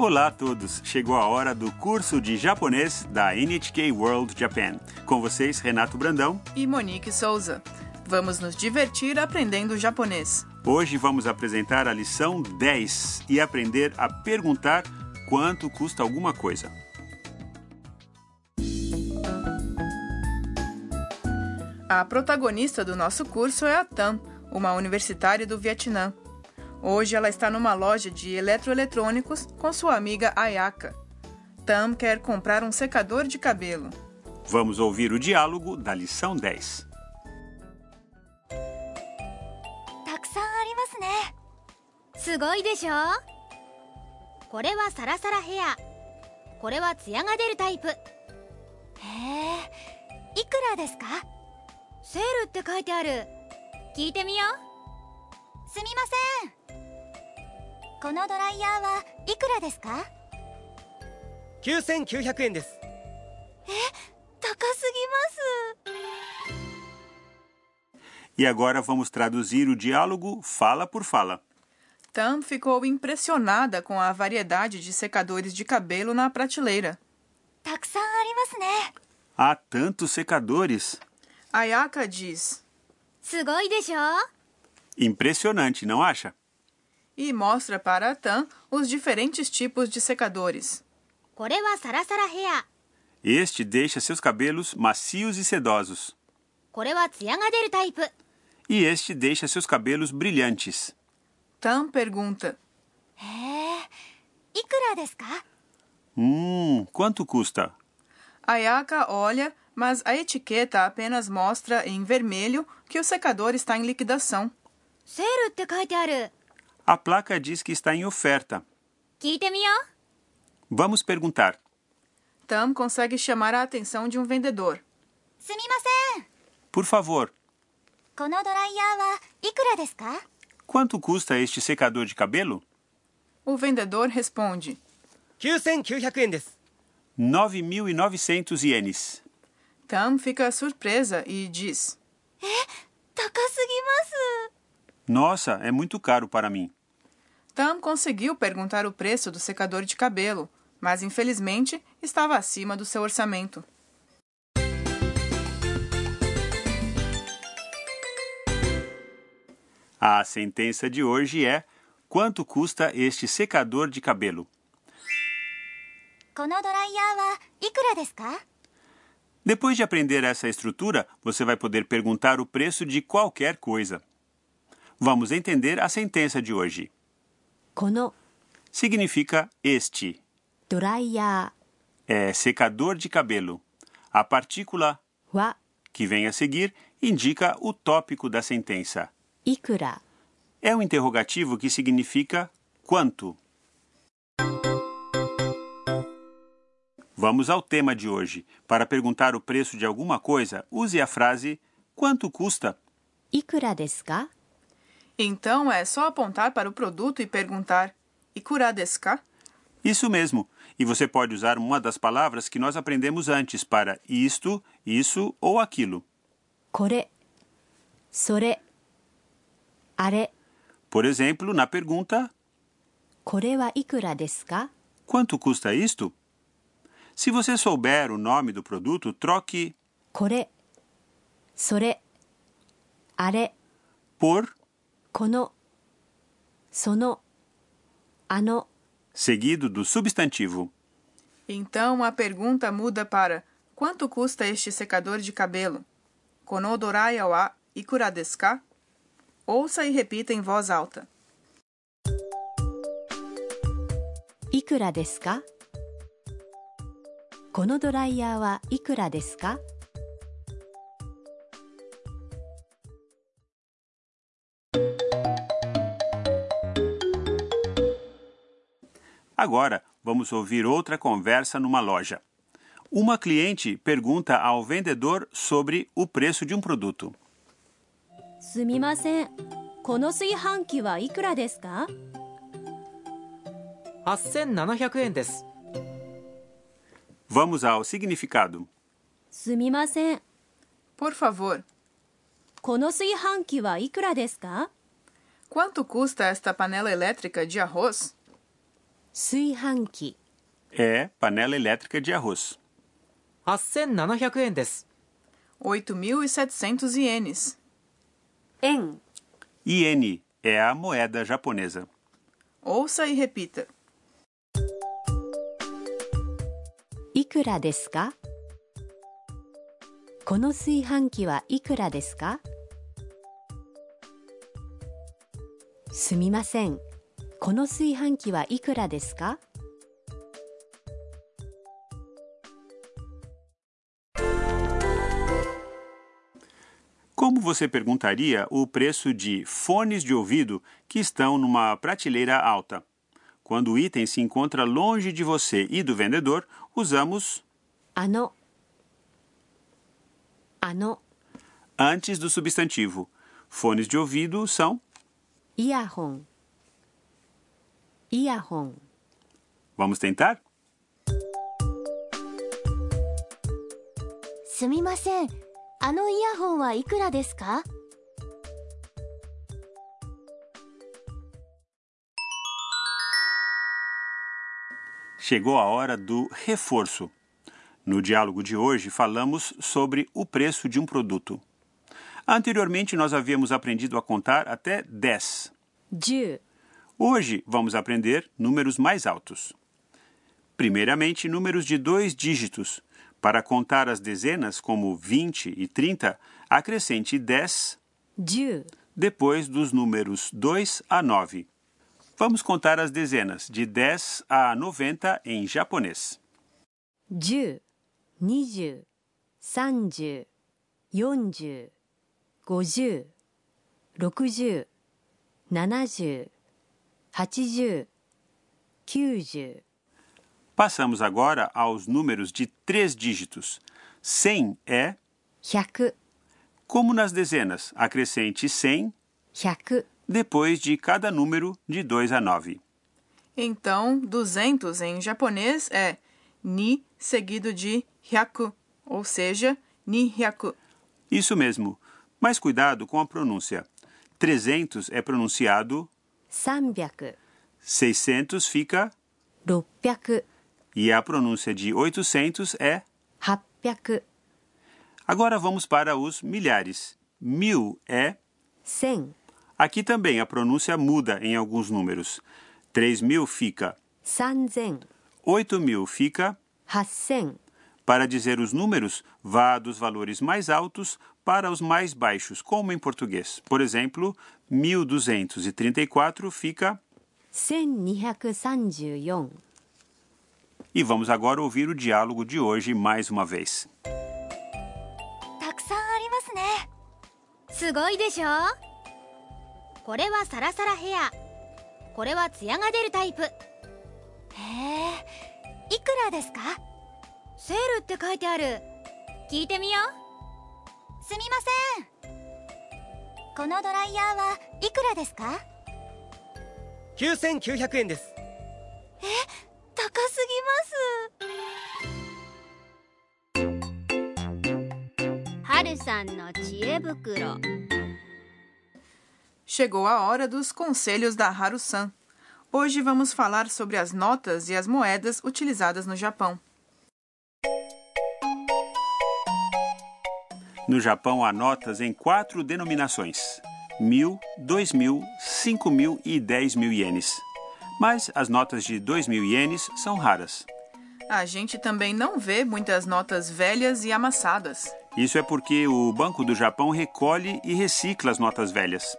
Olá a todos! Chegou a hora do curso de japonês da NHK World Japan. Com vocês, Renato Brandão. E Monique Souza. Vamos nos divertir aprendendo japonês. Hoje vamos apresentar a lição 10 e aprender a perguntar quanto custa alguma coisa. A protagonista do nosso curso é a Tam, uma universitária do Vietnã. Hoje ela está numa loja de eletroeletrônicos com sua amiga Ayaka. Tam quer comprar um secador de cabelo. Vamos ouvir o diálogo da lição 10. たくさんありますねすごいでしょこれはサラサラヘアこれはツヤが出るタイプへえいくらですかセールって書いてある聞いてみようすみません このドライヤーはいくらですか9900円です高すぎます E agora vamos traduzir o diálogo fala por fala. Tam ficou impressionada com a variedade de secadores de cabelo na prateleira. たくさんありますね Há tantos secadores! Ayaka diz すごいでしょ Impressionante, não acha? e mostra para a Tan os diferentes tipos de secadores. Este deixa seus cabelos macios e sedosos. E este deixa seus cabelos brilhantes. Tan pergunta: Hum, quanto custa? Ayaka olha, mas a etiqueta apenas mostra em vermelho que o secador está em liquidação. Sale a placa diz que está em oferta. Vamos perguntar. Tam consegue chamar a atenção de um vendedor. Por favor. Quanto custa este secador de cabelo? O vendedor responde. 9.900 ienes. 9.900 ienes. Tam fica surpresa e diz. Nossa, é muito caro para mim. Tam conseguiu perguntar o preço do secador de cabelo, mas infelizmente estava acima do seu orçamento. A sentença de hoje é: quanto custa este secador de cabelo? Depois de aprender essa estrutura, você vai poder perguntar o preço de qualquer coisa. Vamos entender a sentença de hoje この Significa este. ドライヤ É secador de cabelo. A partícula ーは que vem a seguir indica o tópico da sentença. いくら É um interrogativo que significa quanto. Vamos ao tema de hoje. Para perguntar o preço de alguma coisa, use a frase quanto custa. いくらですか então é só apontar para o produto e perguntar: e desu ka? Isso mesmo. E você pode usar uma das palavras que nós aprendemos antes para isto, isso ou aquilo. Kore, sore, are. Por exemplo, na pergunta: Kore wa ikura desu ka? Quanto custa isto? Se você souber o nome do produto, troque kore, sore, are por このそのあの seguido do substantivo. Então a pergunta muda para: Quanto custa este secador de cabelo? Kono doraya wa ikura desu ka? Ouça e repita em voz alta. いくらですかこのドライヤーはいくらですか Agora, vamos ouvir outra conversa numa loja. Uma cliente pergunta ao vendedor sobre o preço de um produto. すみませんこの炊飯器はいくらですか8700円です Vamos ao significado. すみません Por favor, この炊飯器はいくらですか quanto custa esta panela elétrica de arroz? 炊飯器 é panela elétrica de arroz. 8700円です 8.700 ienes. 円 Iene é a moeda japonesa. Ouça e repita. いくらですかこの炊飯器はいくらですかすみません この炊飯器はいくらですか Como você perguntaria o preço de fones de ouvido que estão numa prateleira alta? Quando o item se encontra longe de você e do vendedor, usamos あのあの antes do substantivo. Fones de ouvido são. イ ヤホンイヤホン Vamos tentar? すみませんあのイヤホンはいくらですか Chegou a hora do reforço. No diálogo de hoje, falamos sobre o preço de um produto. Anteriormente, nós havíamos aprendido a contar até 10. 10 Hoje, vamos aprender números mais altos. Primeiramente, números de dois dígitos. Para contar as dezenas, como 20 e 30, acrescente 10 10depois dos números 2 a 9. Vamos contar as dezenas de 10 a 90 em japonês. 10、20、30、40、50、60、70、80、90 Passamos agora aos números de três dígitos. 100 é, 100、como nas dezenas, acrescente 100 100、depois de cada número de 2 a 9. Então, 200 em japonês é ni seguido de hyaku, ou seja, ni hyaku. Isso mesmo, mas cuidado com a pronúncia. 300 é pronunciado, 300、600 fica 600、e a pronúncia de 800 é. 800、Agora vamos para os milhares. Mil é. 1000、Aqui também a pronúncia muda em alguns números. 3 mil fica. 3000、8 mil fica. 8000、Para dizer os números, vá dos valores mais altos para os mais baixos, como em português. Por exemplo, 1234 fica. 1234。 E vamos agora ouvir o diálogo de hoje mais uma vez. たくさんありますねすごいでしょこれはサラサラヘアこれはツヤが出るタイプへえいくらですか セールって書いてある聞いてみようすみませんこのドライヤーはいくらですか9900円です高すぎます春さんの知恵袋 Chegou a hora dos conselhos da Haru-san. Hoje vamos falar sobre as notas e as moedas utilizadas no Japão. No Japão há notas em quatro denominações: mil, dois mil, cinco mil e dez mil ienes. Mas as notas de dois mil ienes são raras. A gente também não vê muitas notas velhas e amassadas. Isso é porque o Banco do Japão recolhe e recicla as notas velhas.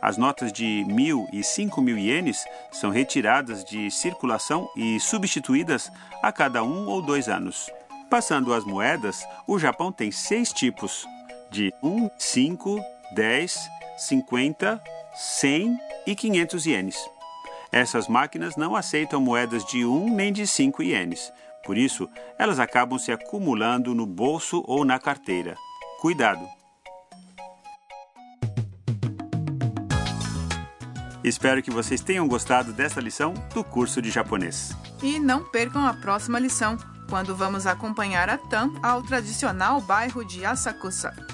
As notas de mil e cinco mil ienes são retiradas de circulação e substituídas a cada um ou dois anos. Passando às moedas, o Japão tem seis tipos: de 1, 5, 10, 50, 100 e 500 ienes. Essas máquinas não aceitam moedas de 1 nem de 5 ienes. Por isso, elas acabam se acumulando no bolso ou na carteira. Cuidado! Espero que vocês tenham gostado dessa lição do curso de japonês. E não percam a próxima lição, quando vamos acompanhar a Tam ao tradicional bairro de Asakusa.